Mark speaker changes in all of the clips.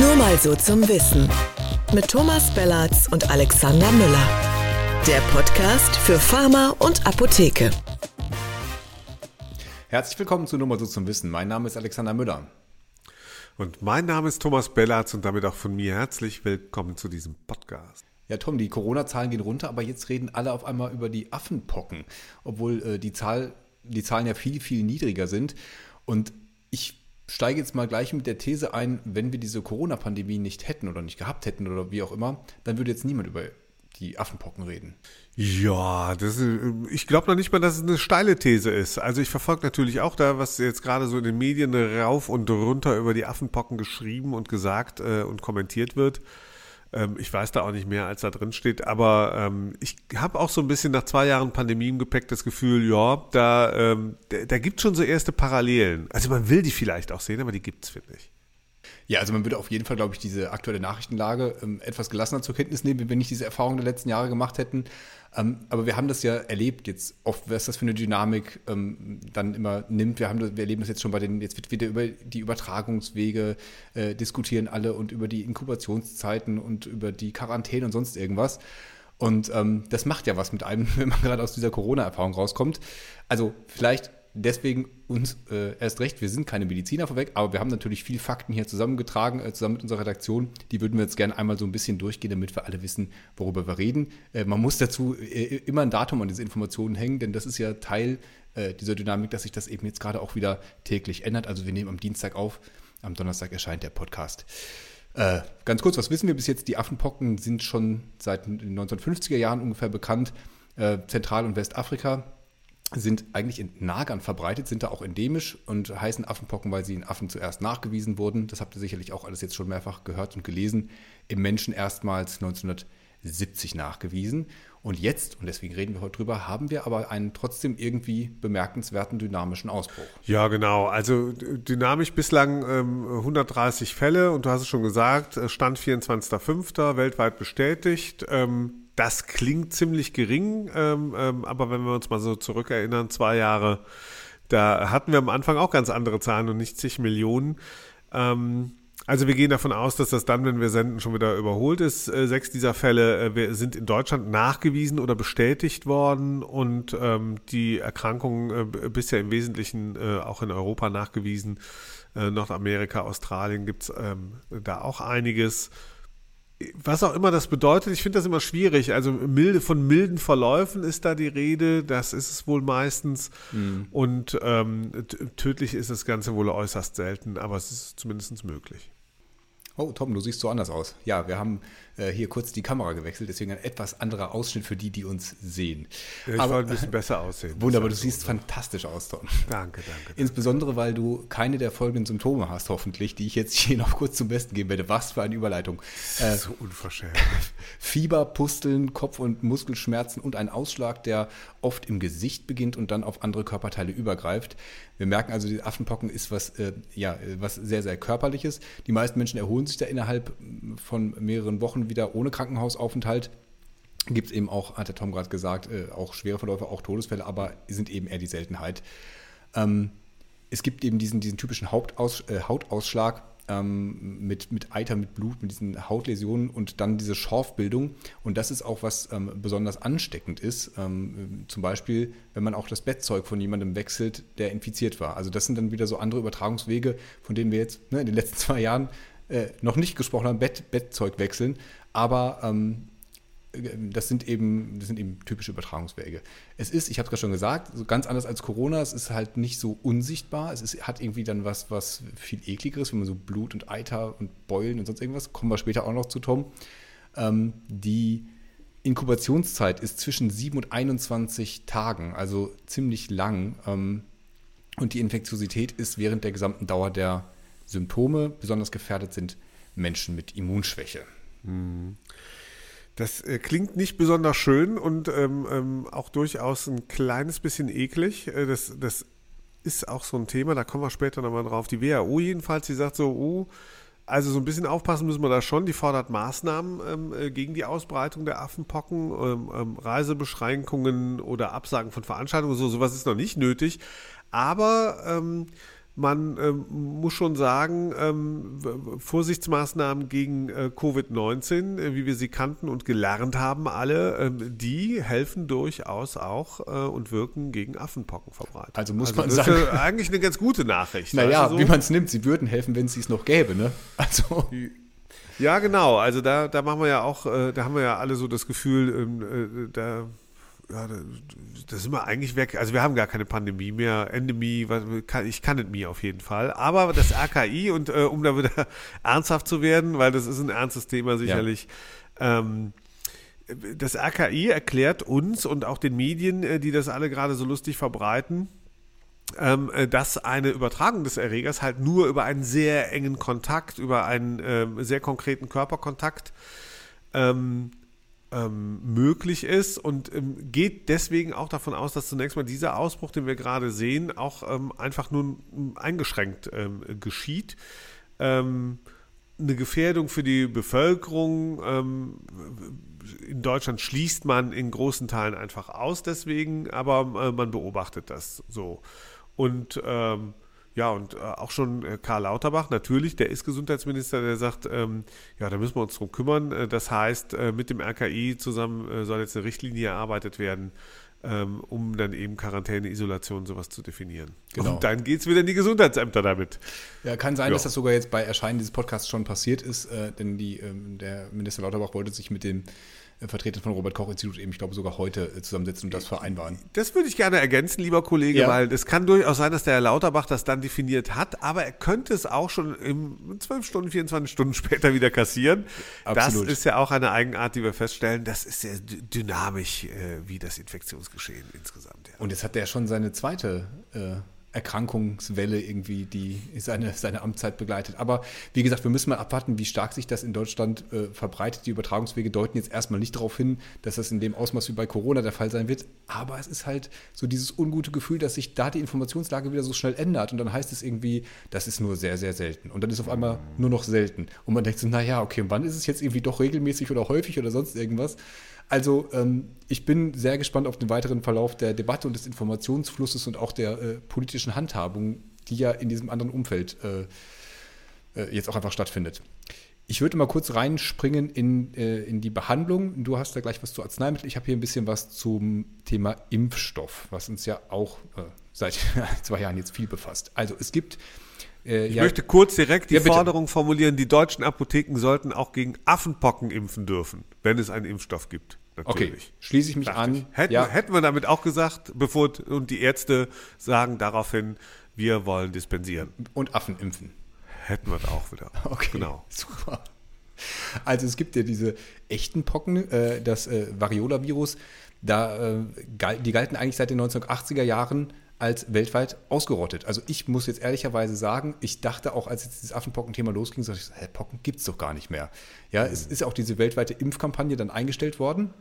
Speaker 1: Nur mal so zum Wissen. Mit Thomas Bellatz und Alexander Müller. Der Podcast für Pharma und Apotheke.
Speaker 2: Herzlich willkommen zu Nur mal so zum Wissen. Mein Name ist Alexander Müller.
Speaker 3: Und mein Name ist Thomas Bellatz und damit auch von mir herzlich willkommen zu diesem Podcast.
Speaker 2: Ja, Tom, die Corona-Zahlen gehen runter, aber jetzt reden alle auf einmal über die Affenpocken, obwohl äh, die, Zahl, die Zahlen ja viel, viel niedriger sind. Und ich steige jetzt mal gleich mit der These ein, wenn wir diese Corona-Pandemie nicht hätten oder nicht gehabt hätten oder wie auch immer, dann würde jetzt niemand über die Affenpocken reden.
Speaker 3: Ja, das ich glaube noch nicht mal, dass es eine steile These ist. Also ich verfolge natürlich auch da, was jetzt gerade so in den Medien rauf und runter über die Affenpocken geschrieben und gesagt äh, und kommentiert wird. Ähm, ich weiß da auch nicht mehr, als da drin steht, aber ähm, ich habe auch so ein bisschen nach zwei Jahren Pandemie im Gepäck das Gefühl, ja, da, ähm, da, da gibt es schon so erste Parallelen. Also man will die vielleicht auch sehen, aber die gibt es, finde ich.
Speaker 2: Ja, also man würde auf jeden Fall, glaube ich, diese aktuelle Nachrichtenlage ähm, etwas gelassener zur Kenntnis nehmen, wenn wir nicht diese Erfahrung der letzten Jahre gemacht hätten. Ähm, aber wir haben das ja erlebt jetzt oft, was das für eine Dynamik ähm, dann immer nimmt. Wir, haben das, wir erleben das jetzt schon bei den, jetzt wird wieder über die Übertragungswege äh, diskutieren alle und über die Inkubationszeiten und über die Quarantäne und sonst irgendwas. Und ähm, das macht ja was mit einem, wenn man gerade aus dieser Corona-Erfahrung rauskommt. Also vielleicht deswegen uns äh, erst recht, wir sind keine Mediziner vorweg, aber wir haben natürlich viel Fakten hier zusammengetragen, äh, zusammen mit unserer Redaktion. Die würden wir jetzt gerne einmal so ein bisschen durchgehen, damit wir alle wissen, worüber wir reden. Äh, man muss dazu äh, immer ein Datum an diese Informationen hängen, denn das ist ja Teil äh, dieser Dynamik, dass sich das eben jetzt gerade auch wieder täglich ändert. Also wir nehmen am Dienstag auf, am Donnerstag erscheint der Podcast. Äh, ganz kurz, was wissen wir bis jetzt? Die Affenpocken sind schon seit den 1950er Jahren ungefähr bekannt. Zentral- und Westafrika sind eigentlich in Nagern verbreitet, sind da auch endemisch und heißen Affenpocken, weil sie in Affen zuerst nachgewiesen wurden. Das habt ihr sicherlich auch alles jetzt schon mehrfach gehört und gelesen. Im Menschen erstmals 1970 nachgewiesen. Und jetzt, und deswegen reden wir heute drüber, haben wir aber einen trotzdem irgendwie bemerkenswerten dynamischen Ausbruch.
Speaker 3: Ja, genau. Also dynamisch bislang ähm, 130 Fälle und du hast es schon gesagt, äh, Stand 24.05. weltweit bestätigt. Ähm, das klingt ziemlich gering, ähm, ähm, aber wenn wir uns mal so zurückerinnern, zwei Jahre, da hatten wir am Anfang auch ganz andere Zahlen und nicht zig Millionen. Ähm, also wir gehen davon aus, dass das dann, wenn wir senden, schon wieder überholt ist. Äh, sechs dieser Fälle äh, sind in Deutschland nachgewiesen oder bestätigt worden und ähm, die Erkrankungen äh, bisher im Wesentlichen auch in Europa nachgewiesen. Nordamerika, Australien gibt's ähm, da auch einiges was auch immer das bedeutet, ich finde das immer schwierig. Also milde, von milden Verläufen ist da die Rede, das ist es wohl meistens. Mhm. Und ähm, tödlich ist das Ganze wohl äußerst selten, aber es ist zumindest möglich.
Speaker 2: Oh, Tom, du siehst so anders aus. Ja, wir haben äh, hier kurz die Kamera gewechselt, deswegen ein etwas anderer Ausschnitt für die, die uns sehen.
Speaker 3: Ich Aber, wollte ein bisschen besser aussehen.
Speaker 2: Wunderbar, du siehst so. fantastisch aus, Tom.
Speaker 3: Danke, danke, danke.
Speaker 2: Insbesondere, weil du keine der folgenden Symptome hast, hoffentlich, die ich jetzt hier noch kurz zum Besten geben werde. Was für eine Überleitung.
Speaker 3: Äh, so unverschämt.
Speaker 2: Fieber, Pusteln, Kopf- und Muskelschmerzen und ein Ausschlag, der oft im Gesicht beginnt und dann auf andere Körperteile übergreift. Wir merken also, die Affenpocken ist was, äh, ja, was sehr, sehr körperliches. Die meisten Menschen erholen sich da innerhalb von mehreren Wochen wieder ohne Krankenhausaufenthalt. Gibt es eben auch, hat der Tom gerade gesagt, äh, auch schwere Verläufe, auch Todesfälle, aber sind eben eher die Seltenheit. Ähm, es gibt eben diesen, diesen typischen Hauptaus, äh, Hautausschlag, ähm, mit, mit Eiter, mit Blut, mit diesen Hautläsionen und dann diese Schorfbildung. Und das ist auch, was ähm, besonders ansteckend ist. Ähm, zum Beispiel, wenn man auch das Bettzeug von jemandem wechselt, der infiziert war. Also das sind dann wieder so andere Übertragungswege, von denen wir jetzt ne, in den letzten zwei Jahren äh, noch nicht gesprochen haben, Bett, Bettzeug wechseln. Aber ähm, das sind eben, das sind eben typische Übertragungswege. Es ist, ich habe es gerade schon gesagt, so ganz anders als Corona. Es ist halt nicht so unsichtbar. Es ist, hat irgendwie dann was, was viel ekligeres, wenn man so Blut und Eiter und Beulen und sonst irgendwas. Kommen wir später auch noch zu Tom. Ähm, die Inkubationszeit ist zwischen 7 und 21 Tagen, also ziemlich lang. Ähm, und die Infektiosität ist während der gesamten Dauer der Symptome. Besonders gefährdet sind Menschen mit Immunschwäche.
Speaker 3: Mhm. Das äh, klingt nicht besonders schön und ähm, ähm, auch durchaus ein kleines bisschen eklig. Äh, das, das ist auch so ein Thema, da kommen wir später nochmal drauf. Die WHO jedenfalls, die sagt so, oh, also so ein bisschen aufpassen müssen wir da schon. Die fordert Maßnahmen ähm, äh, gegen die Ausbreitung der Affenpocken, ähm, ähm, Reisebeschränkungen oder Absagen von Veranstaltungen. So sowas ist noch nicht nötig. Aber ähm, man ähm, muss schon sagen, ähm, Vorsichtsmaßnahmen gegen äh, Covid-19, äh, wie wir sie kannten und gelernt haben, alle, ähm, die helfen durchaus auch äh, und wirken gegen Affenpockenverbreitung.
Speaker 2: Also muss
Speaker 3: also
Speaker 2: man
Speaker 3: das
Speaker 2: sagen.
Speaker 3: ist eigentlich eine ganz gute Nachricht.
Speaker 2: Naja,
Speaker 3: du so?
Speaker 2: wie man es nimmt, sie würden helfen, wenn es es noch gäbe, ne? Also.
Speaker 3: Ja, genau. Also da, da machen wir ja auch, äh, da haben wir ja alle so das Gefühl, ähm, äh, da, ja, da, da sind wir eigentlich weg. Also wir haben gar keine Pandemie mehr, Endemie, ich kann es mir auf jeden Fall. Aber das RKI und äh, um da wieder ernsthaft zu werden, weil das ist ein ernstes Thema sicherlich. Ähm, das RKI erklärt uns und auch den Medien, äh, die das alle gerade so lustig verbreiten, ähm, äh, dass eine Übertragung des Erregers halt nur über einen sehr engen Kontakt, über einen ähm, sehr konkreten Körperkontakt ähm, ähm, möglich ist und ähm, geht deswegen auch davon aus, dass zunächst mal dieser Ausbruch, den wir gerade sehen, auch ähm, einfach nur eingeschränkt ähm, geschieht. Ähm, eine Gefährdung für die Bevölkerung ähm, in Deutschland schließt man in großen Teilen einfach aus deswegen, aber äh, man beobachtet das so. Und ähm, ja, und äh, auch schon äh, Karl Lauterbach, natürlich, der ist Gesundheitsminister, der sagt, ähm, ja, da müssen wir uns drum kümmern. Äh, das heißt, äh, mit dem RKI zusammen äh, soll jetzt eine Richtlinie erarbeitet werden, ähm, um dann eben Quarantäne, Isolation, sowas zu definieren.
Speaker 2: Genau.
Speaker 3: Und dann geht es wieder in die Gesundheitsämter damit.
Speaker 2: Ja, kann sein,
Speaker 3: Ja.
Speaker 2: dass das sogar jetzt bei Erscheinen dieses Podcasts schon passiert ist, äh, denn die, ähm, der Minister Lauterbach wollte sich mit dem äh, Vertreter von Robert Koch Institut eben, ich glaube, sogar heute äh, zusammensetzen und das vereinbaren.
Speaker 3: Das würde ich gerne ergänzen, lieber Kollege,
Speaker 2: Ja.
Speaker 3: weil es kann durchaus sein, dass der Herr Lauterbach das dann definiert hat, aber er könnte es auch schon im 12 Stunden, 24 Stunden später wieder kassieren.
Speaker 2: Absolut.
Speaker 3: Das ist ja auch eine Eigenart, die wir feststellen. Das ist sehr dy- dynamisch, äh, wie das Infektionsgeschehen insgesamt. Ja.
Speaker 2: Und jetzt hat er schon seine zweite äh, Erkrankungswelle irgendwie, die seine, seine Amtszeit begleitet. Aber wie gesagt, wir müssen mal abwarten, wie stark sich das in Deutschland äh, verbreitet. Die Übertragungswege deuten jetzt erstmal nicht darauf hin, dass das in dem Ausmaß wie bei Corona der Fall sein wird. Aber es ist halt so dieses ungute Gefühl, dass sich da die Informationslage wieder so schnell ändert. Und dann heißt es irgendwie, das ist nur sehr, sehr selten. Und dann ist auf einmal nur noch selten. Und man denkt so, naja, okay, wann ist es jetzt irgendwie doch regelmäßig oder häufig oder sonst irgendwas? Also ähm, ich bin sehr gespannt auf den weiteren Verlauf der Debatte und des Informationsflusses und auch der äh, politischen Handhabung, die ja in diesem anderen Umfeld äh, äh, jetzt auch einfach stattfindet. Ich würde mal kurz reinspringen in, äh, in die Behandlung. Du hast da gleich was zu Arzneimitteln. Ich habe hier ein bisschen was zum Thema Impfstoff, was uns ja auch äh, seit zwei Jahren jetzt viel befasst. Also es gibt äh,
Speaker 3: Ich
Speaker 2: ja,
Speaker 3: möchte kurz direkt die
Speaker 2: Ja.
Speaker 3: Forderung formulieren, die deutschen Apotheken sollten auch gegen Affenpocken impfen dürfen, wenn es einen Impfstoff gibt.
Speaker 2: okay,
Speaker 3: Natürlich.
Speaker 2: schließe ich mich
Speaker 3: Dachte
Speaker 2: an.
Speaker 3: ich. Hätten,
Speaker 2: ja,
Speaker 3: hätten wir damit auch gesagt, bevor und die Ärzte sagen daraufhin, wir wollen dispensieren.
Speaker 2: und Affen impfen.
Speaker 3: Hätten wir da auch wieder.
Speaker 2: Okay,
Speaker 3: Genau.
Speaker 2: super. Also es gibt ja diese echten Pocken, äh, das äh, Variola-Virus, da, äh, die galten eigentlich seit den 1980er Jahren als weltweit ausgerottet. Also ich muss jetzt ehrlicherweise sagen, ich dachte auch, als jetzt dieses Affenpocken-Thema losging, so, ich hä, Pocken gibt's doch gar nicht mehr. Ja, es ist auch diese weltweite Impfkampagne dann eingestellt worden.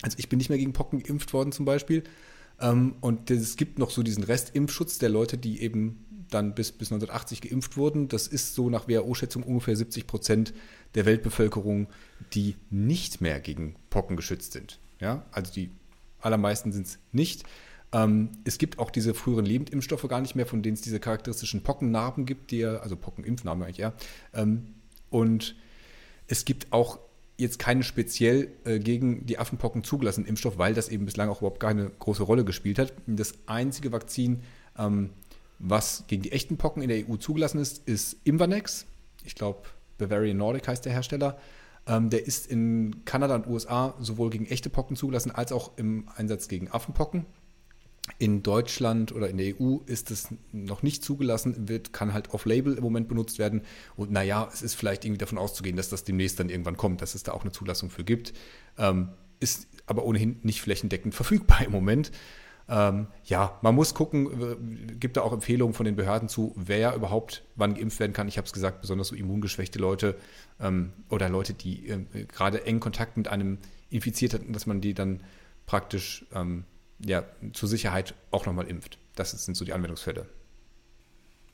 Speaker 2: Also ich bin nicht mehr gegen Pocken geimpft worden zum Beispiel. Ähm, und es gibt noch so diesen Restimpfschutz der Leute, die eben dann bis, bis 1980 geimpft wurden. Das ist so nach WHO-Schätzung ungefähr 70 Prozent der Weltbevölkerung, die nicht mehr gegen Pocken geschützt sind. Ja, also die allermeisten sind es nicht. Ähm, es gibt auch diese früheren Lebendimpfstoffe gar nicht mehr, von denen es diese charakteristischen Pockennarben gibt, die ja, also Pockenimpfnarben eigentlich eher. Ähm, und es gibt auch jetzt keinen speziell äh, gegen die Affenpocken zugelassenen Impfstoff, weil das eben bislang auch überhaupt keine große Rolle gespielt hat. Das einzige Vakzin, ähm, was gegen die echten Pocken in der EU zugelassen ist, ist Imvanex. Ich glaube, Bavarian Nordic heißt der Hersteller. Ähm, der ist in Kanada und USA sowohl gegen echte Pocken zugelassen als auch im Einsatz gegen Affenpocken. In Deutschland oder in der EU ist es noch nicht zugelassen, wird, kann halt off-label im Moment benutzt werden. Und naja, es ist vielleicht irgendwie davon auszugehen, dass das demnächst dann irgendwann kommt, dass es da auch eine Zulassung für gibt. Ähm, ist aber ohnehin nicht flächendeckend verfügbar im Moment. Ähm, ja, man muss gucken, gibt da auch Empfehlungen von den Behörden zu, wer überhaupt wann geimpft werden kann. Ich habe es gesagt, besonders so immungeschwächte Leute ähm, oder Leute, die äh, gerade eng Kontakt mit einem infiziert hatten, dass man die dann praktisch ähm, ja, zur Sicherheit auch nochmal impft. Das sind so die Anwendungsfälle.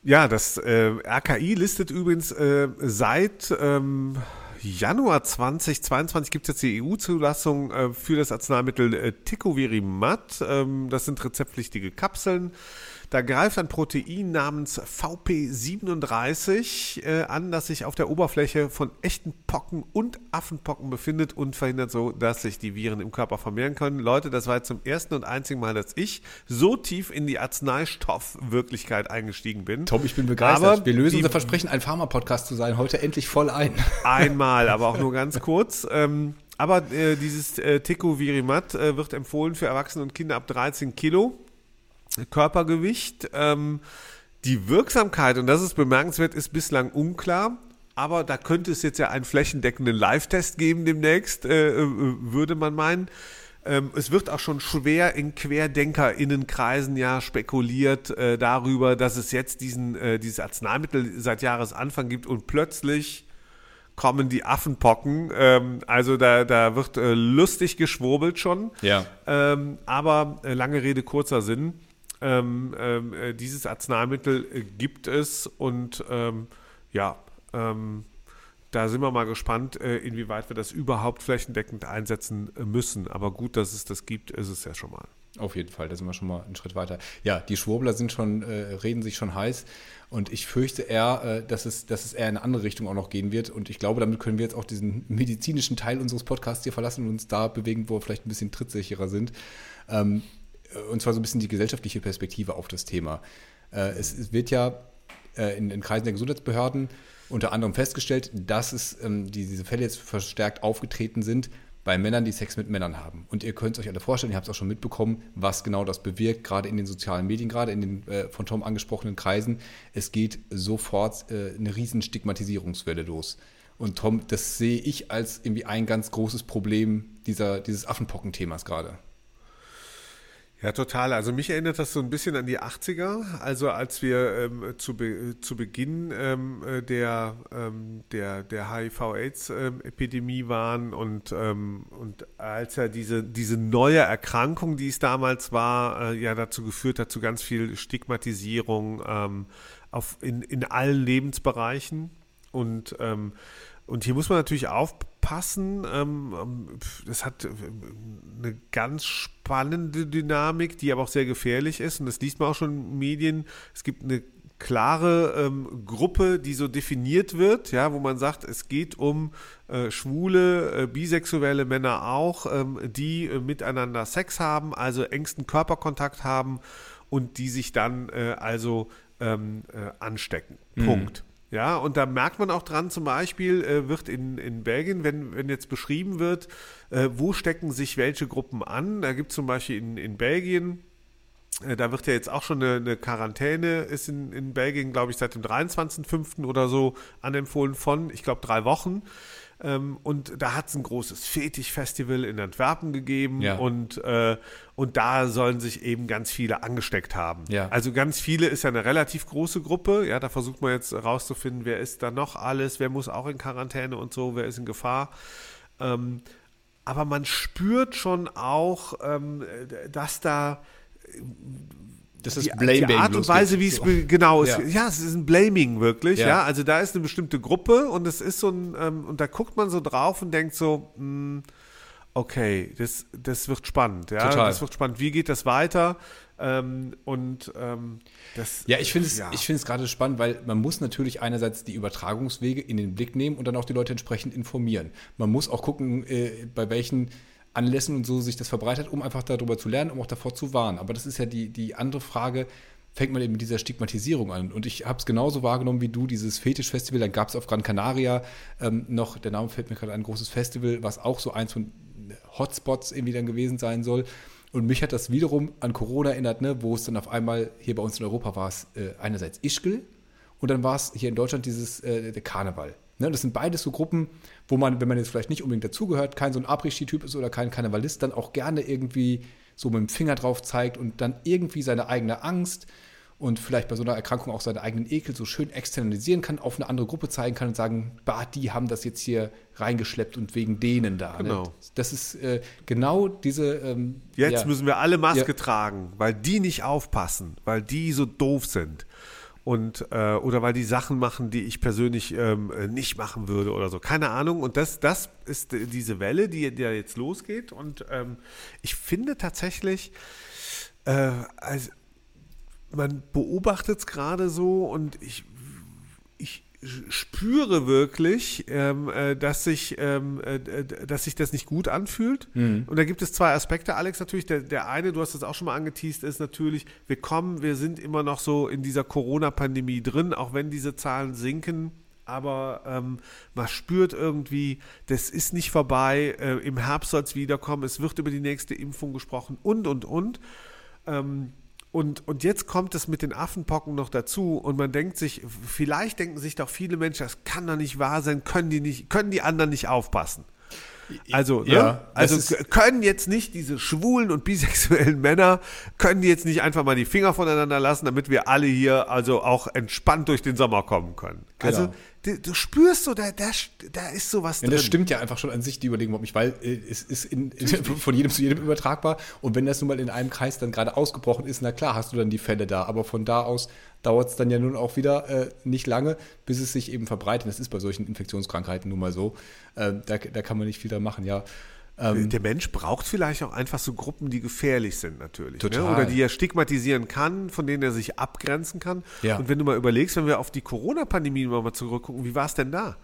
Speaker 3: Ja, das äh, RKI listet übrigens äh, seit ähm, Januar 2022 gibt es jetzt die EU-Zulassung äh, für das Arzneimittel äh, Ticovirimat. Ähm, das sind rezeptpflichtige Kapseln. Da greift ein Protein namens VP37 äh, an, das sich auf der Oberfläche von echten Pocken und Affenpocken befindet und verhindert so, dass sich die Viren im Körper vermehren können. Leute, das war jetzt zum ersten und einzigen Mal, dass ich so tief in die Arzneistoffwirklichkeit eingestiegen bin.
Speaker 2: Tom, ich bin begeistert. Aber Wir lösen unser Versprechen, ein Pharma-Podcast zu sein, heute endlich voll ein.
Speaker 3: Einmal, aber auch nur ganz kurz. Ähm, aber äh, dieses äh, Tecovirimat äh, wird empfohlen für Erwachsene und Kinder ab 13 Kilo Körpergewicht. Ähm, die Wirksamkeit, und das ist bemerkenswert, ist bislang unklar. Aber da könnte es jetzt ja einen flächendeckenden Live-Test geben demnächst, äh, äh, würde man meinen. Ähm, es wird auch schon schwer in QuerdenkerInnenkreisen ja spekuliert äh, darüber, dass es jetzt diesen, äh, dieses Arzneimittel seit Jahresanfang gibt und plötzlich kommen die Affenpocken. Ähm, also da, da wird äh, lustig geschwurbelt schon.
Speaker 2: Ja.
Speaker 3: Ähm, aber äh, lange Rede, kurzer Sinn. Ähm, ähm äh, dieses Arzneimittel äh, gibt es und ähm, ja, ähm, da sind wir mal gespannt, äh, inwieweit wir das überhaupt flächendeckend einsetzen müssen. Aber gut, dass es das gibt, ist es ja schon mal.
Speaker 2: Auf jeden Fall, da sind wir schon mal einen Schritt weiter. Ja, die Schwurbler sind schon, äh, reden sich schon heiß und ich fürchte eher, äh, dass, es, dass es eher in eine andere Richtung auch noch gehen wird. Und ich glaube, damit können wir jetzt auch diesen medizinischen Teil unseres Podcasts hier verlassen und uns da bewegen, wo wir vielleicht ein bisschen trittsicherer sind. Ähm, und zwar so ein bisschen die gesellschaftliche Perspektive auf das Thema. Äh, es, es, wird ja äh, in, in, Kreisen der Gesundheitsbehörden unter anderem festgestellt, dass es ähm, die, diese Fälle jetzt verstärkt aufgetreten sind bei Männern, die Sex mit Männern haben. Und ihr könnt es euch alle vorstellen, ihr habt es auch schon mitbekommen, was genau das bewirkt, gerade in den sozialen Medien, gerade in den äh, von Tom angesprochenen Kreisen. Es geht sofort äh, eine riesen Stigmatisierungswelle los. Und Tom, das sehe ich als irgendwie ein ganz großes Problem dieser, dieses Affenpocken-Themas gerade.
Speaker 3: Ja, total. Also mich erinnert das so ein bisschen an die 80er, also als wir ähm, zu, Be zu Beginn ähm, äh, der, ähm, der, der HIV-Aids-Epidemie waren und, ähm, und als ja diese, diese neue Erkrankung, die es damals war, äh, ja dazu geführt hat, zu ganz viel Stigmatisierung ähm, auf, in, in allen Lebensbereichen und ähm, und hier muss man natürlich aufpassen. Ähm, ähm, das hat äh, eine ganz spannende Dynamik, die aber auch sehr gefährlich ist. Und das liest man auch schon in Medien. Es gibt eine klare ähm, Gruppe, die so definiert wird, ja, wo man sagt, es geht um äh, schwule, äh, bisexuelle Männer auch, ähm, die äh, miteinander Sex haben, also engsten Körperkontakt haben und die sich dann äh, also ähm, äh, anstecken. Mhm. Punkt. Ja, und da merkt man auch dran, zum Beispiel äh, wird in, in Belgien, wenn, wenn jetzt beschrieben wird, äh, wo stecken sich welche Gruppen an. Da gibt es zum Beispiel in, in Belgien, äh, da wird ja jetzt auch schon eine, eine Quarantäne, ist in, in Belgien, glaube ich, seit dem 23.05. oder so anempfohlen von, ich glaube, drei Wochen. Ähm, und da hat es ein großes Fetisch-Festival in Antwerpen gegeben ja. und, äh, und da sollen sich eben ganz viele angesteckt haben. Ja. Also ganz viele ist ja eine relativ große Gruppe. Ja, da versucht man jetzt rauszufinden, wer ist da noch alles, wer muss auch in Quarantäne und so, wer ist in Gefahr. Ähm, aber man spürt schon auch, ähm, dass da
Speaker 2: das ist die, Blaming. Die
Speaker 3: Art und Weise, wie es so. genau ist. Ja. ja. es ist ein Blaming wirklich. Ja. ja. also da ist eine bestimmte Gruppe und es ist so ein ähm, und da guckt man so drauf und denkt so, mh, hm, okay, das, das wird spannend. Ja, Total. das wird spannend. Wie geht das weiter? Ähm, und ähm, das.
Speaker 2: Ja, ich finde es, ja. ich finde es gerade spannend, weil man muss natürlich einerseits die Übertragungswege in den Blick nehmen und dann auch die Leute entsprechend informieren. Man muss auch gucken, äh, bei welchen Anlässen und so sich das verbreitet, um einfach darüber zu lernen, um auch davor zu warnen. Aber das ist ja die, die andere Frage, fängt man eben mit dieser Stigmatisierung an. Und ich habe es genauso wahrgenommen wie du, dieses Fetischfestival. Dann gab es auf Gran Canaria ähm, noch, der Name fällt mir gerade ein großes Festival, was auch so eins von Hotspots irgendwie dann gewesen sein soll. Und mich hat das wiederum an Corona erinnert, ne, wo es dann auf einmal hier bei uns in Europa war es äh, einerseits Ischgl und dann war es hier in Deutschland dieses äh, der Karneval. Ne, das sind beides so Gruppen, wo man, wenn man jetzt vielleicht nicht unbedingt dazugehört, kein so ein Après-Ski-Typ ist oder kein Karnevalist, dann auch gerne irgendwie so mit dem Finger drauf zeigt und dann irgendwie seine eigene Angst und vielleicht bei so einer Erkrankung auch seine eigenen Ekel so schön externalisieren kann, auf eine andere Gruppe zeigen kann und sagen, bah, die haben das jetzt hier reingeschleppt und wegen denen da. Ne? Genau. Ne? Das ist äh, genau diese. Ähm,
Speaker 3: jetzt ja, müssen wir alle Maske ja. tragen, weil die nicht aufpassen, weil die so doof sind und äh, oder weil die Sachen machen, die ich persönlich ähm, nicht machen würde oder so. Keine Ahnung. Und das, das ist diese Welle, die, die jetzt losgeht. Und ähm, ich finde tatsächlich, äh, also, man beobachtet es gerade so und ich, ich spüre wirklich, ähm, äh, dass, sich, ähm, äh, dass sich das nicht gut anfühlt. Mhm. Und da gibt es zwei Aspekte, Alex, natürlich. Der, der eine, du hast es auch schon mal angeteased, ist natürlich, wir kommen, wir sind immer noch so in dieser Corona-Pandemie drin, auch wenn diese Zahlen sinken. Aber ähm, man spürt irgendwie, das ist nicht vorbei. Äh, Im Herbst soll es wiederkommen. Es wird über die nächste Impfung gesprochen und, und, und. Ähm, und, und jetzt kommt es mit den Affenpocken noch dazu und man denkt sich, vielleicht denken sich doch viele Menschen, das kann doch nicht wahr sein, können die nicht, können die anderen nicht aufpassen. Also, ne? ja, also können jetzt nicht diese schwulen und bisexuellen Männer, können die jetzt nicht einfach mal die Finger voneinander lassen, damit wir alle hier also auch entspannt durch den Sommer kommen können. Genau. Also du, du, spürst so, da, da, da ist sowas
Speaker 2: ja, drin. Das stimmt ja einfach schon an sich, die Überlegung nicht, weil äh, es ist in, in, von jedem zu jedem übertragbar. Und wenn das nun mal in einem Kreis dann gerade ausgebrochen ist, na klar, hast du dann die Fälle da. Aber von da aus dauert es dann ja nun auch wieder äh, nicht lange, bis es sich eben verbreitet. Das ist bei solchen Infektionskrankheiten nun mal so. Äh, da, da kann man nicht viel da machen, ja.
Speaker 3: Ähm, der Mensch braucht vielleicht auch einfach so Gruppen, die gefährlich sind natürlich. Ne? Total. Ne? Oder die er stigmatisieren kann, von denen er sich abgrenzen kann. Ja. Und wenn du mal überlegst, wenn wir auf die Corona-Pandemie mal zurückgucken, wie war es denn da?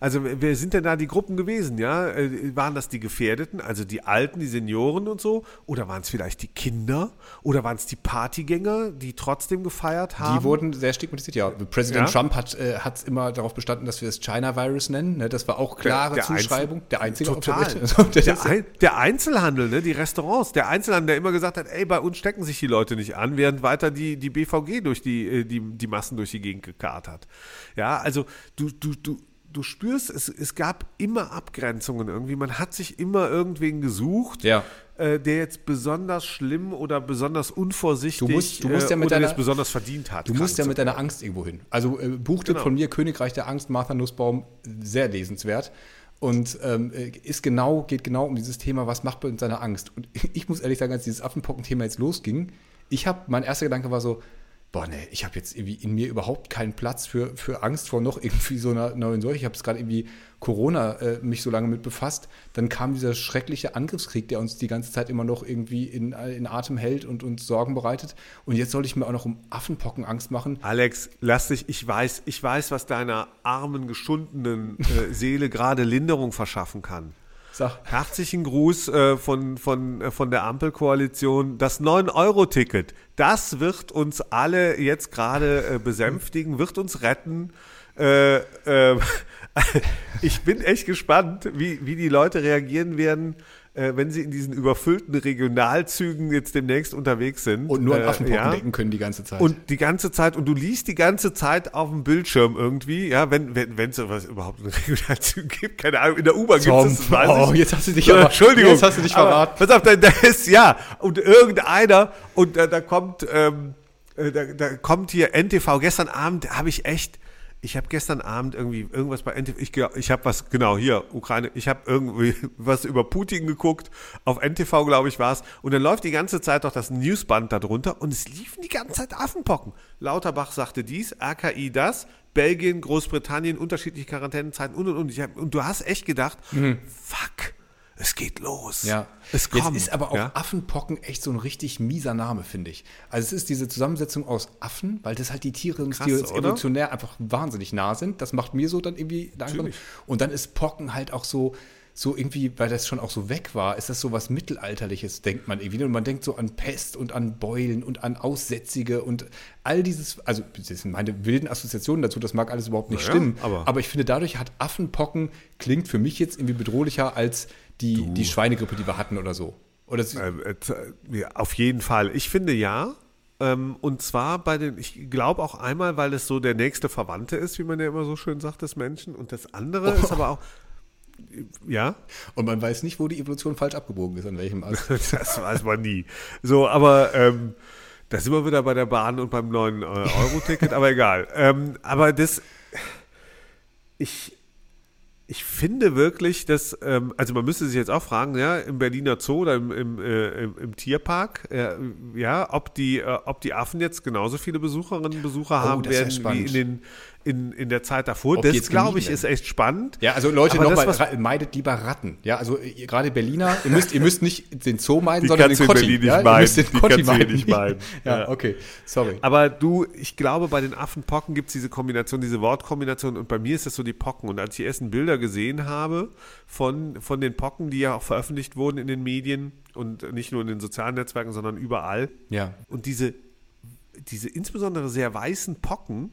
Speaker 3: Also wer sind denn da die Gruppen gewesen? Ja, äh, waren das die Gefährdeten, also die Alten, die Senioren und so? Oder waren es vielleicht die Kinder? Oder waren es die Partygänger, die trotzdem gefeiert haben?
Speaker 2: Die wurden sehr stigmatisiert. Ja, Präsident ja? Trump hat äh, es immer darauf bestanden, dass wir es China-Virus nennen. Ne? Das war auch klare der, der Zuschreibung.
Speaker 3: Einzel der einzige total. der, der, Ein, der Einzelhandel, ne? die Restaurants, der Einzelhandel, der immer gesagt hat, ey, bei uns stecken sich die Leute nicht an, während weiter die, die BVG durch die, äh, die, die Massen durch die Gegend gekarrt hat. Ja, also du, du, du, du spürst, es, es gab immer Abgrenzungen irgendwie. Man hat sich immer irgendwen gesucht,
Speaker 2: ja.
Speaker 3: äh, der jetzt besonders schlimm oder besonders unvorsichtig
Speaker 2: du musst, du musst ja
Speaker 3: äh,
Speaker 2: mit deiner,
Speaker 3: besonders verdient hat.
Speaker 2: Du musst ja mit deiner Angst irgendwo hin. Also äh, buchte genau. von mir Königreich der Angst, Martha Nussbaum, sehr lesenswert. Und ähm, ist genau, geht genau um dieses Thema, was macht man mit seiner Angst. Und ich muss ehrlich sagen, als dieses Affenpocken-Thema jetzt losging, ich habe, mein erster Gedanke war so, boah, nee, ich habe jetzt irgendwie in mir überhaupt keinen Platz für, für Angst vor noch irgendwie so einer neuen Seuche. Ich habe es gerade irgendwie Corona äh, mich so lange mit befasst. Dann kam dieser schreckliche Angriffskrieg, der uns die ganze Zeit immer noch irgendwie in, in Atem hält und uns Sorgen bereitet. Und jetzt soll ich mir auch noch um Affenpocken Angst machen.
Speaker 3: Alex, lass dich, ich weiß, ich weiß, was deiner armen, geschundenen äh, Seele gerade Linderung verschaffen kann. Sag. Herzlichen Gruß äh, von, von, äh, von der Ampelkoalition. Das 9-Euro-Ticket, das wird uns alle jetzt gerade äh, besänftigen, wird uns retten. Äh, äh, ich bin echt gespannt, wie, wie die Leute reagieren werden, äh, wenn sie in diesen überfüllten Regionalzügen jetzt demnächst unterwegs sind.
Speaker 2: Und nur an äh, Affenpocken ja. denken können die ganze Zeit.
Speaker 3: Und die ganze Zeit, und du liest die ganze Zeit auf dem Bildschirm irgendwie, ja, wenn wenn wenn es sowas überhaupt in Regionalzügen gibt, keine Ahnung, in der U-Bahn gibt es
Speaker 2: weiß oh, jetzt hast du dich
Speaker 3: aber, Entschuldigung.
Speaker 2: Jetzt hast du dich verraten.
Speaker 3: pass auf, da, da ist, ja, und irgendeiner, und da, da kommt, ähm, äh, da, da kommt hier NTV, gestern Abend habe ich echt, ich habe gestern Abend irgendwie irgendwas bei NTV, ich, ich habe was, genau, hier, Ukraine, ich habe irgendwie was über Putin geguckt, auf NTV, glaube ich, war es, und dann läuft die ganze Zeit doch das Newsband darunter und es liefen die ganze Zeit Affenpocken. Lauterbach sagte dies, RKI das, Belgien, Großbritannien, unterschiedliche Quarantänezeiten und und und. Hab, und du hast echt gedacht, mhm. fuck, es geht los.
Speaker 2: Ja. Es kommt. Jetzt ist aber auch ja? Affenpocken echt so ein richtig mieser Name, finde ich. Also es ist diese Zusammensetzung aus Affen, weil das halt die Tiere uns, die uns evolutionär einfach wahnsinnig nah sind. Das macht mir so dann irgendwie Natürlich. Und dann ist Pocken halt auch so, so irgendwie, weil das schon auch so weg war, ist das so was Mittelalterliches, denkt man irgendwie. Und man denkt so an Pest und an Beulen und an Aussätzige und all dieses, also das sind meine wilden Assoziationen dazu, das mag alles überhaupt nicht naja, stimmen. Aber, aber ich finde, dadurch hat Affenpocken, klingt für mich jetzt irgendwie bedrohlicher als die, die Schweinegrippe, die wir hatten oder so. Oder
Speaker 3: ähm, äh, ja, auf jeden Fall. Ich finde ja. Ähm, und zwar bei den, ich glaube auch einmal, weil es so der nächste Verwandte ist, wie man ja immer so schön sagt, des Menschen. Und das andere oh. ist aber auch, ja.
Speaker 2: Und man weiß nicht, wo die Evolution falsch abgebogen ist, an welchem
Speaker 3: Ast. das weiß man nie. So, aber ähm, da sind wir wieder bei der Bahn und beim neuen äh, Euro-Ticket, aber egal. Ähm, aber das, ich, ich finde wirklich, dass, ähm, also man müsste sich jetzt auch fragen, ja, im Berliner Zoo oder im, im, äh, im, im Tierpark, äh, ja, ob die, äh, ob die Affen jetzt genauso viele Besucherinnen und Besucher oh, haben werden wie in den, in, in der Zeit davor. Ob das, glaube ich, ist echt spannend.
Speaker 2: Ja, also Leute, nochmal, meidet lieber Ratten. Ja, also gerade Berliner, ihr müsst, ihr müsst nicht den Zoo meiden, die sondern den Kotti.
Speaker 3: Ja? Ihr müsst den
Speaker 2: Kotti meiden. Nicht meiden.
Speaker 3: ja, ja, okay, sorry. Aber du, ich glaube, bei den Affenpocken gibt es diese Kombination, diese Wortkombination und bei mir ist das so die Pocken. Und als ich die ersten Bilder gesehen habe von, von den Pocken, die ja auch veröffentlicht wurden in den Medien und nicht nur in den sozialen Netzwerken, sondern überall.
Speaker 2: Ja.
Speaker 3: Und diese, diese insbesondere sehr weißen Pocken,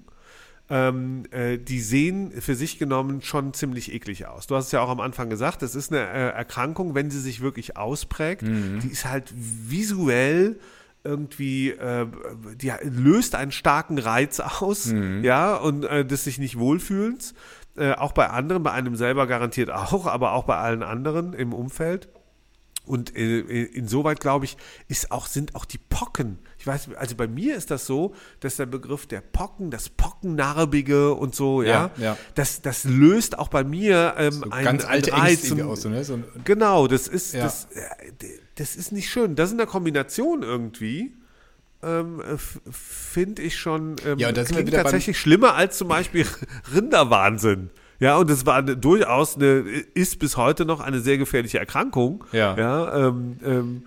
Speaker 3: ähm, äh, die sehen für sich genommen schon ziemlich eklig aus. Du hast es ja auch am Anfang gesagt, das ist eine äh, Erkrankung, wenn sie sich wirklich ausprägt, mhm. die ist halt visuell irgendwie, äh, die löst einen starken Reiz aus, mhm. ja, und äh, des sich nicht wohlfühlens. Äh, auch bei anderen, bei einem selber garantiert auch, aber auch bei allen anderen im Umfeld. Und äh, insoweit glaube ich, ist auch, sind auch die Pocken. Ich weiß, also bei mir ist das so, dass der Begriff der Pocken, das Pockennarbige und so, ja, ja, ja. Das, das löst auch bei mir ähm, so einen,
Speaker 2: ganz alte
Speaker 3: einen
Speaker 2: Reiz. Aus, so, ne? so
Speaker 3: genau, das ist, ja. das, äh, das ist nicht schön. Das in der Kombination irgendwie. Ähm, finde ich schon ähm,
Speaker 2: ja, das
Speaker 3: klingt tatsächlich schlimmer als zum Beispiel Rinderwahnsinn. Ja, und es war eine, durchaus eine, ist bis heute noch eine sehr gefährliche Erkrankung.
Speaker 2: Ja.
Speaker 3: ja ähm, ähm,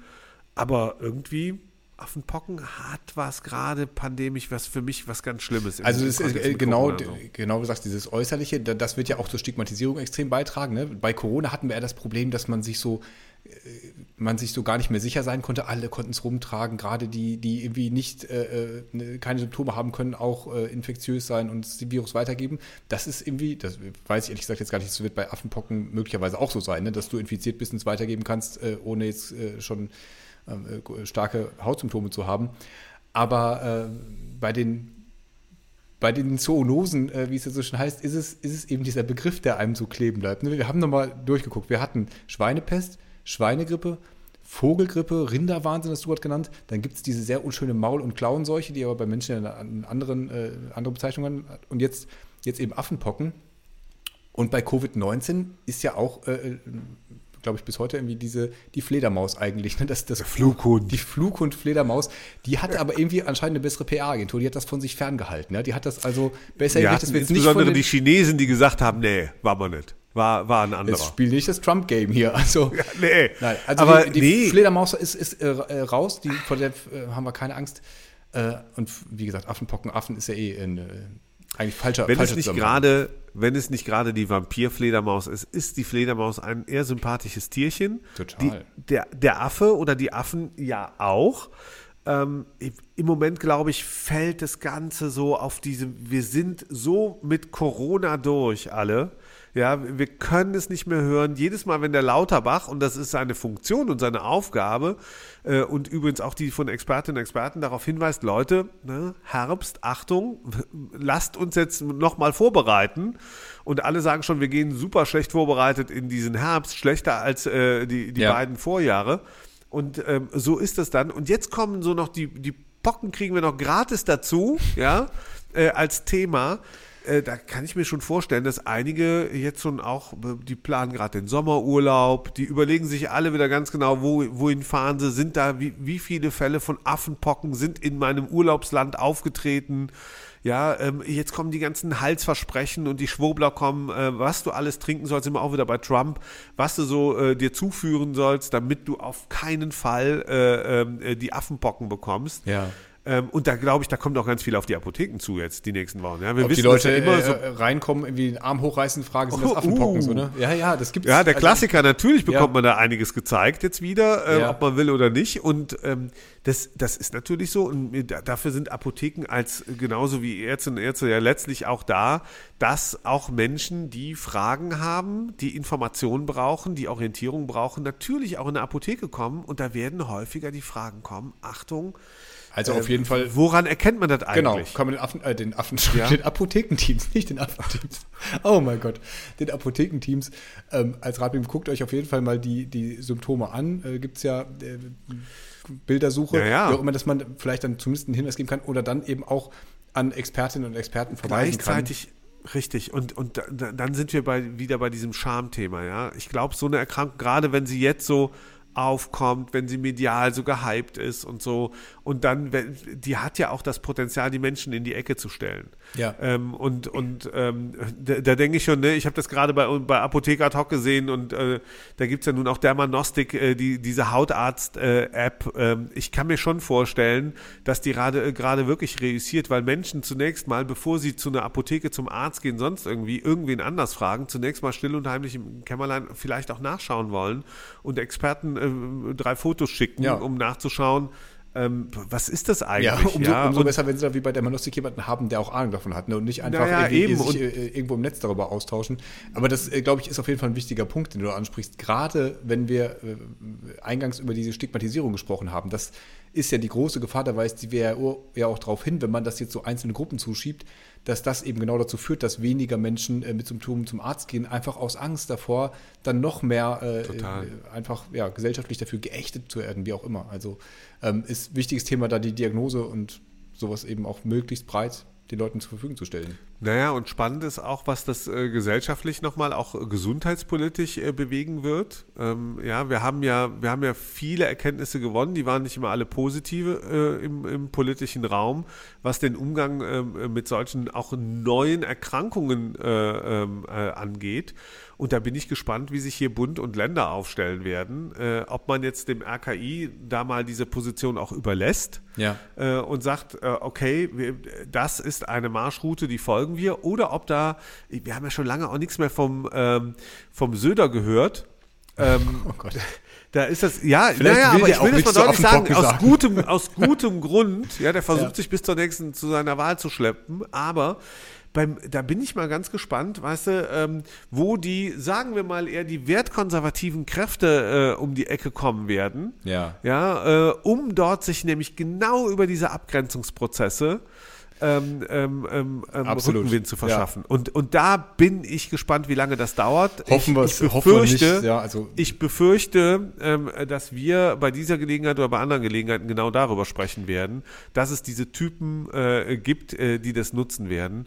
Speaker 3: aber irgendwie Affenpocken hat was gerade pandemisch, was für mich was ganz Schlimmes.
Speaker 2: Also es ist äh, genau, so. genau gesagt, dieses Äußerliche, das wird ja auch zur Stigmatisierung extrem beitragen. Ne? Bei Corona hatten wir ja das Problem, dass man sich so äh, man sich so gar nicht mehr sicher sein konnte. Alle konnten es rumtragen, gerade die, die irgendwie nicht äh, äh, ne, keine Symptome haben können, auch äh, infektiös sein und das Virus weitergeben. Das ist irgendwie, das weiß ich ehrlich gesagt jetzt gar nicht, das wird bei Affenpocken möglicherweise auch so sein, ne? dass du infiziert bist und es weitergeben kannst, äh, ohne jetzt äh, schon ähm, starke Hautsymptome zu haben. Aber bei den bei den Zoonosen, äh, wie es jetzt so schon heißt, ist es, ist es eben dieser Begriff, der einem so kleben bleibt. Ne? Wir haben nochmal durchgeguckt. Wir hatten Schweinepest, Schweinegrippe, Vogelgrippe, Rinderwahnsinn hast du gerade genannt. Dann gibt es diese sehr unschöne Maul- und Klauenseuche, die aber bei Menschen eine anderen, äh, andere Bezeichnungen hat. Und jetzt, jetzt eben Affenpocken. Und bei Covid-19 ist ja auch, äh, glaube ich, bis heute irgendwie diese, die Fledermaus eigentlich. Ne? Das, das
Speaker 3: Flughund.
Speaker 2: Die Flughund-Fledermaus. Die hatte aber irgendwie anscheinend eine bessere PR-Agentur. Die hat das von sich ferngehalten. Ne? Die hat das also besser
Speaker 3: ja, das Insbesondere die Chinesen, die gesagt haben, nee, war man nicht. War, war ein anderer.
Speaker 2: Jetzt spielt nicht das Trump-Game hier. Also,
Speaker 3: ja, nee.
Speaker 2: Nein, also
Speaker 3: aber
Speaker 2: die, die
Speaker 3: nee.
Speaker 2: Fledermaus ist, ist äh, äh, raus, die, vor der äh, haben wir keine Angst. Äh, und wie gesagt, Affenpocken, Affen ist ja eh ein, äh, eigentlich falscher
Speaker 3: wenn
Speaker 2: falscher
Speaker 3: es nicht gerade Wenn es nicht gerade die Vampir-Fledermaus ist, ist die Fledermaus ein eher sympathisches Tierchen.
Speaker 2: Total.
Speaker 3: Die, der, der Affe oder die Affen ja auch. Ähm, Im Moment, glaube ich, fällt das Ganze so auf diese, wir sind so mit Corona durch alle ja, wir können es nicht mehr hören. Jedes Mal, wenn der Lauterbach, und das ist seine Funktion und seine Aufgabe, äh, und übrigens auch die von Expertinnen und Experten darauf hinweist, Leute, ne, Herbst, Achtung, lasst uns jetzt nochmal vorbereiten. Und alle sagen schon, wir gehen super schlecht vorbereitet in diesen Herbst, schlechter als äh, die, die ja. beiden Vorjahre. Und ähm, so ist es dann. Und jetzt kommen so noch die, die Pocken kriegen wir noch gratis dazu, ja, äh, als Thema. Äh, da kann ich mir schon vorstellen, dass einige jetzt schon auch, die planen gerade den Sommerurlaub, die überlegen sich alle wieder ganz genau, wo, wohin fahren sie, sind da, wie, wie viele Fälle von Affenpocken sind in meinem Urlaubsland aufgetreten. Ja, ähm, jetzt kommen die ganzen Halsversprechen und die Schwurbler kommen, äh, was du alles trinken sollst, immer auch wieder bei Trump, was du so äh, dir zuführen sollst, damit du auf keinen Fall äh, ähm, äh die Affenpocken bekommst.
Speaker 2: Ja.
Speaker 3: Ähm, und da glaube ich, da kommt auch ganz viel auf die Apotheken zu jetzt die nächsten Wochen. Ja,
Speaker 2: wir Ob wissen, die Leute ja immer so äh, reinkommen, irgendwie den Arm hochreißen, fragen, sind das Affenpocken uh. so, ne?
Speaker 3: Ja, ja, das gibt's. Ja, der also, Klassiker, natürlich bekommt ja. man da einiges gezeigt jetzt wieder, äh, ja. ob man will oder nicht. Und ähm, das, das ist natürlich so. Und dafür sind Apotheken als genauso wie Ärzte und Ärzte ja letztlich auch da, dass auch Menschen, die Fragen haben, die Informationen brauchen, die Orientierung brauchen, natürlich auch in eine Apotheke kommen. Und da werden häufiger die Fragen kommen, Achtung,
Speaker 2: also auf jeden Fall.
Speaker 3: Woran erkennt man das
Speaker 2: genau, eigentlich? Genau, kann man den Affen, äh, den Affen, ja. den Apothekenteams, nicht den Affenteams. Oh mein Gott, den Apothekenteams. Ähm, als Ratbild guckt euch auf jeden Fall mal die, die Symptome an. Äh, Gibt es ja äh, Bildersuche,
Speaker 3: ja, ja.
Speaker 2: wie auch immer, dass man vielleicht dann zumindest einen Hinweis geben kann oder dann eben auch an Expertinnen und Experten verweisen
Speaker 3: Gleichzeitig, kann. Richtig, und, und dann sind wir bei, wieder bei diesem Schamthema, ja. Ich glaube, so eine Erkrankung, gerade wenn sie jetzt so aufkommt, wenn sie medial so gehypt ist und so. Und dann, die hat ja auch das Potenzial, die Menschen in die Ecke zu stellen.
Speaker 2: Ja.
Speaker 3: Ähm, und und ähm, da, da denke ich schon, ne, ich habe das gerade bei, bei Apotheker Talk gesehen und äh, da gibt es ja nun auch Dermanostik, äh, die, diese Hautarzt-App. Äh, ich kann mir schon vorstellen, dass die gerade äh, gerade wirklich reüssiert, weil Menschen zunächst mal, bevor sie zu einer Apotheke, zum Arzt gehen, sonst irgendwie irgendwen anders fragen, zunächst mal still und heimlich im Kämmerlein vielleicht auch nachschauen wollen und Experten äh, äh, drei Fotos schicken, ja. um nachzuschauen, ähm, was ist das eigentlich?
Speaker 2: Ja, umso, ja, umso besser, wenn sie da wie bei der Manostik jemanden haben, der auch Ahnung davon hat ne? und nicht einfach ja, irgendwie sich äh, irgendwo im Netz darüber austauschen. Aber das, äh, glaube ich, ist auf jeden Fall ein wichtiger Punkt, den du ansprichst. Gerade wenn wir äh, eingangs über diese Stigmatisierung gesprochen haben, das ist ja die große Gefahr, da weist die WHO ja auch darauf hin, wenn man das jetzt so einzelne Gruppen zuschiebt, dass das eben genau dazu führt, dass weniger Menschen äh, mit Symptomen zum Arzt gehen, einfach aus Angst davor, dann noch mehr äh, äh, einfach ja, gesellschaftlich dafür geächtet zu werden, wie auch immer. Also ähm, ist wichtiges Thema da die Diagnose und sowas eben auch möglichst breit den Leuten zur Verfügung zu stellen.
Speaker 3: Naja, und spannend ist auch, was das äh, gesellschaftlich nochmal auch äh, gesundheitspolitisch äh, bewegen wird. Ähm, ja, wir haben ja, wir haben ja viele Erkenntnisse gewonnen, die waren nicht immer alle positive äh, im, im, politischen Raum, was den Umgang ähm, mit solchen auch neuen Erkrankungen äh, ähm, äh, angeht. Und da bin ich gespannt, wie sich hier Bund und Länder aufstellen werden. Äh, ob man jetzt dem RKI da mal diese Position auch überlässt
Speaker 2: ja.
Speaker 3: äh, und sagt, äh, okay, wir, das ist eine Marschroute, die folgen wir. Oder ob da, wir haben ja schon lange auch nichts mehr vom, ähm, vom Söder gehört. Ähm, oh Gott. Da ist das, ja, naja, aber ich will das mal deutlich sagen, aus gutem, aus gutem Grund, ja, der versucht ja. sich bis zur nächsten, zu seiner Wahl zu schleppen, aber beim, da bin ich mal ganz gespannt, weißt du, ähm, wo die, sagen wir mal, eher die wertkonservativen Kräfte äh, um die Ecke kommen werden.
Speaker 2: Ja.
Speaker 3: Ja, äh, um dort sich nämlich genau über diese Abgrenzungsprozesse ähm, ähm, ähm, ähm Rückenwind zu verschaffen. Ja. Und, und da bin ich gespannt, wie lange das dauert.
Speaker 2: Hoffen wir
Speaker 3: es
Speaker 2: nicht.
Speaker 3: Ja, also ich befürchte, ähm, dass wir bei dieser Gelegenheit oder bei anderen Gelegenheiten genau darüber sprechen werden, dass es diese Typen äh, gibt, äh, die das nutzen werden.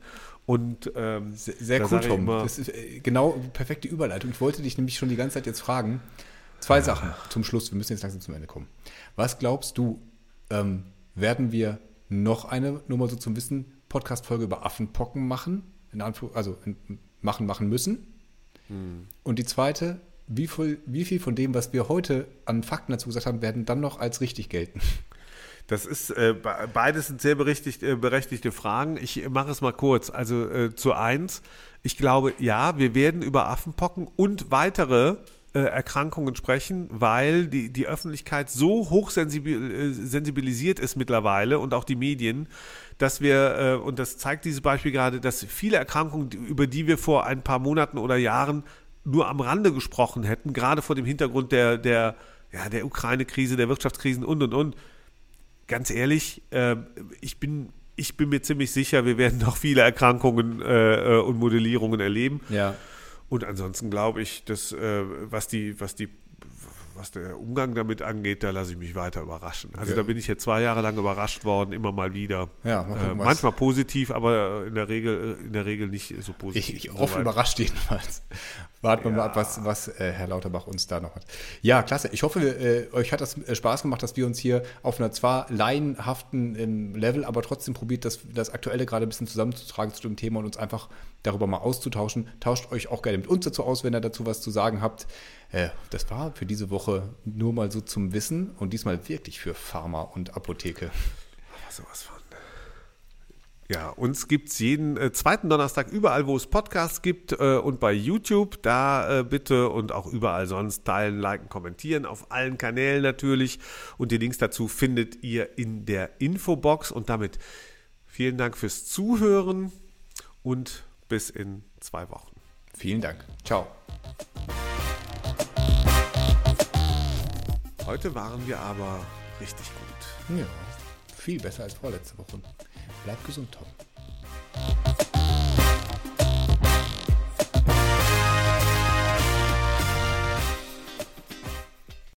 Speaker 3: Und ähm,
Speaker 2: sehr, sehr cool, Tom. Das ist äh, genau perfekte Überleitung. Ich wollte dich nämlich schon die ganze Zeit jetzt fragen. Zwei ja. Sachen zum Schluss. Wir müssen jetzt langsam zum Ende kommen. Was glaubst du, ähm, werden wir noch eine, nur mal so zum Wissen, Podcast-Folge über Affenpocken machen? In Anführ also in, machen, machen müssen? Hm. Und die zweite, wie viel, wie viel von dem, was wir heute an Fakten dazu gesagt haben, werden dann noch als richtig gelten?
Speaker 3: Das ist äh, beides sind sehr äh, berechtigte Fragen. Ich mache es mal kurz. Also äh, zu eins, ich glaube, ja, wir werden über Affenpocken und weitere äh, Erkrankungen sprechen, weil die, die Öffentlichkeit so hoch äh, sensibilisiert ist mittlerweile und auch die Medien, dass wir, äh, und das zeigt dieses Beispiel gerade, dass viele Erkrankungen, über die wir vor ein paar Monaten oder Jahren nur am Rande gesprochen hätten, gerade vor dem Hintergrund der, der, ja, der Ukraine-Krise, der Wirtschaftskrisen und und und, ganz ehrlich, äh, ich bin ich bin mir ziemlich sicher, wir werden noch viele Erkrankungen äh, und Modellierungen erleben.
Speaker 2: Ja.
Speaker 3: Und ansonsten glaube ich, dass äh, was die was die was der Umgang damit angeht, da lasse ich mich weiter überraschen. Also ja. da bin ich jetzt zwei Jahre lang überrascht worden, immer mal wieder.
Speaker 2: Ja,
Speaker 3: mal gucken, äh, manchmal positiv, aber in der Regel, in der Regel nicht so positiv.
Speaker 2: Ich, ich oft überrascht jedenfalls. Warten wir ja. mal ab, was, was äh, Herr Lauterbach uns da noch hat. Ja, klasse. Ich hoffe, äh, euch hat das äh, Spaß gemacht, dass wir uns hier auf einer zwar laienhaften ähm, Level, aber trotzdem probiert, das, das Aktuelle gerade ein bisschen zusammenzutragen zu dem Thema und uns einfach darüber mal auszutauschen. Tauscht euch auch gerne mit uns dazu aus, wenn ihr dazu was zu sagen habt. Äh, das war für diese Woche nur mal so zum Wissen und diesmal wirklich für Pharma und Apotheke.
Speaker 3: Sowas von. Ja, uns gibt es jeden äh, zweiten Donnerstag überall, wo es Podcasts gibt äh, und bei YouTube. Da äh, bitte und auch überall sonst teilen, liken, kommentieren. Auf allen Kanälen natürlich. Und die Links dazu findet ihr in der Infobox. Und damit vielen Dank fürs Zuhören und bis in zwei Wochen.
Speaker 2: Vielen Dank. Ciao.
Speaker 3: Heute waren wir aber richtig gut.
Speaker 2: Ja, viel besser als vorletzte Woche. Bleib gesund, Tom.